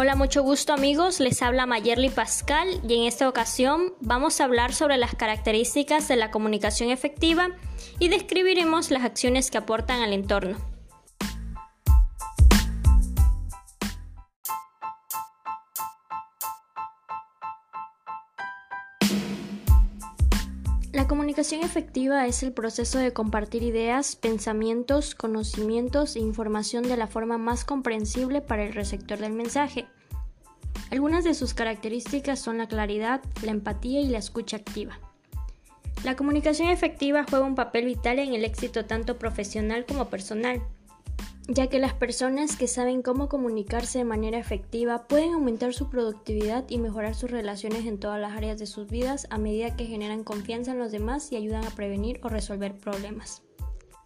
Hola, mucho gusto amigos, les habla Mayerly Pascal y en esta ocasión vamos a hablar sobre las características de la comunicación efectiva y describiremos las acciones que aportan al entorno. La comunicación efectiva es el proceso de compartir ideas, pensamientos, conocimientos e información de la forma más comprensible para el receptor del mensaje. Algunas de sus características son la claridad, la empatía y la escucha activa. La comunicación efectiva juega un papel vital en el éxito tanto profesional como personal ya que las personas que saben cómo comunicarse de manera efectiva pueden aumentar su productividad y mejorar sus relaciones en todas las áreas de sus vidas a medida que generan confianza en los demás y ayudan a prevenir o resolver problemas.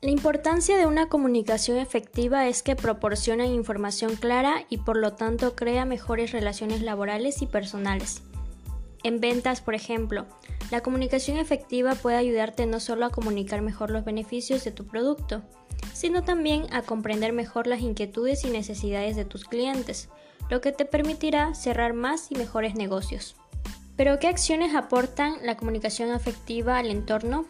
La importancia de una comunicación efectiva es que proporciona información clara y por lo tanto crea mejores relaciones laborales y personales. En ventas, por ejemplo, la comunicación efectiva puede ayudarte no solo a comunicar mejor los beneficios de tu producto, sino también a comprender mejor las inquietudes y necesidades de tus clientes, lo que te permitirá cerrar más y mejores negocios. Pero ¿qué acciones aportan la comunicación afectiva al entorno?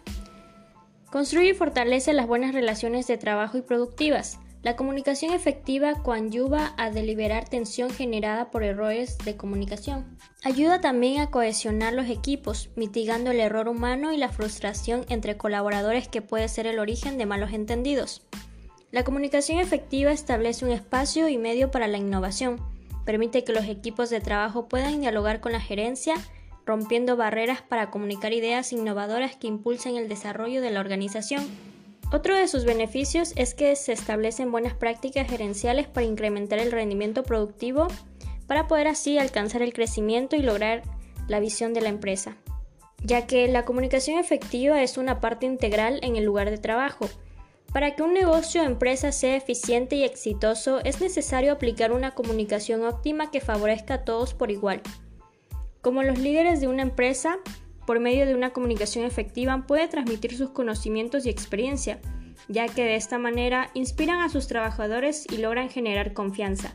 Construye y fortalece las buenas relaciones de trabajo y productivas. La comunicación efectiva coadyuva a deliberar tensión generada por errores de comunicación. Ayuda también a cohesionar los equipos, mitigando el error humano y la frustración entre colaboradores que puede ser el origen de malos entendidos. La comunicación efectiva establece un espacio y medio para la innovación. Permite que los equipos de trabajo puedan dialogar con la gerencia, rompiendo barreras para comunicar ideas innovadoras que impulsen el desarrollo de la organización. Otro de sus beneficios es que se establecen buenas prácticas gerenciales para incrementar el rendimiento productivo, para poder así alcanzar el crecimiento y lograr la visión de la empresa, ya que la comunicación efectiva es una parte integral en el lugar de trabajo. Para que un negocio o empresa sea eficiente y exitoso es necesario aplicar una comunicación óptima que favorezca a todos por igual. Como los líderes de una empresa, por medio de una comunicación efectiva puede transmitir sus conocimientos y experiencia, ya que de esta manera inspiran a sus trabajadores y logran generar confianza.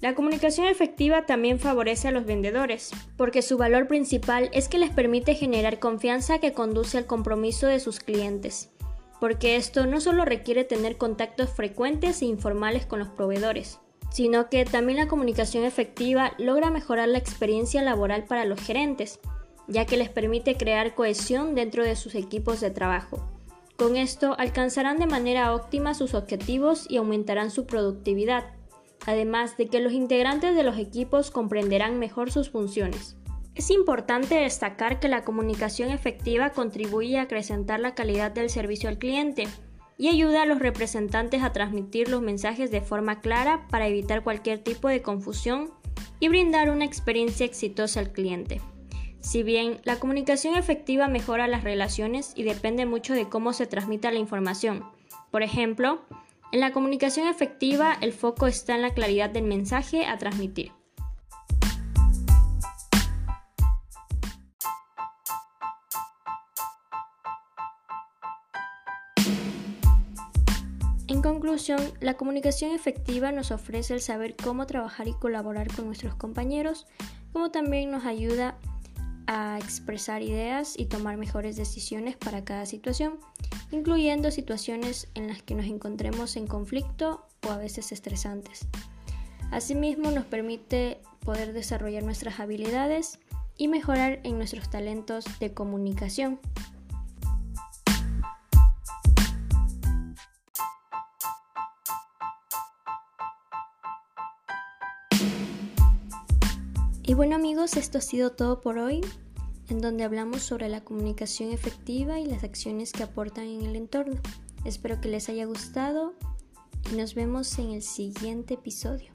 La comunicación efectiva también favorece a los vendedores, porque su valor principal es que les permite generar confianza que conduce al compromiso de sus clientes, porque esto no solo requiere tener contactos frecuentes e informales con los proveedores, sino que también la comunicación efectiva logra mejorar la experiencia laboral para los gerentes, ya que les permite crear cohesión dentro de sus equipos de trabajo. Con esto alcanzarán de manera óptima sus objetivos y aumentarán su productividad, además de que los integrantes de los equipos comprenderán mejor sus funciones. Es importante destacar que la comunicación efectiva contribuye a acrecentar la calidad del servicio al cliente y ayuda a los representantes a transmitir los mensajes de forma clara para evitar cualquier tipo de confusión y brindar una experiencia exitosa al cliente. Si bien la comunicación efectiva mejora las relaciones y depende mucho de cómo se transmita la información. Por ejemplo, en la comunicación efectiva el foco está en la claridad del mensaje a transmitir. En conclusión, la comunicación efectiva nos ofrece el saber cómo trabajar y colaborar con nuestros compañeros, como también nos ayuda a a expresar ideas y tomar mejores decisiones para cada situación, incluyendo situaciones en las que nos encontremos en conflicto o a veces estresantes. Asimismo, nos permite poder desarrollar nuestras habilidades y mejorar en nuestros talentos de comunicación. Y bueno amigos, esto ha sido todo por hoy, en donde hablamos sobre la comunicación efectiva y las acciones que aportan en el entorno. Espero que les haya gustado y nos vemos en el siguiente episodio.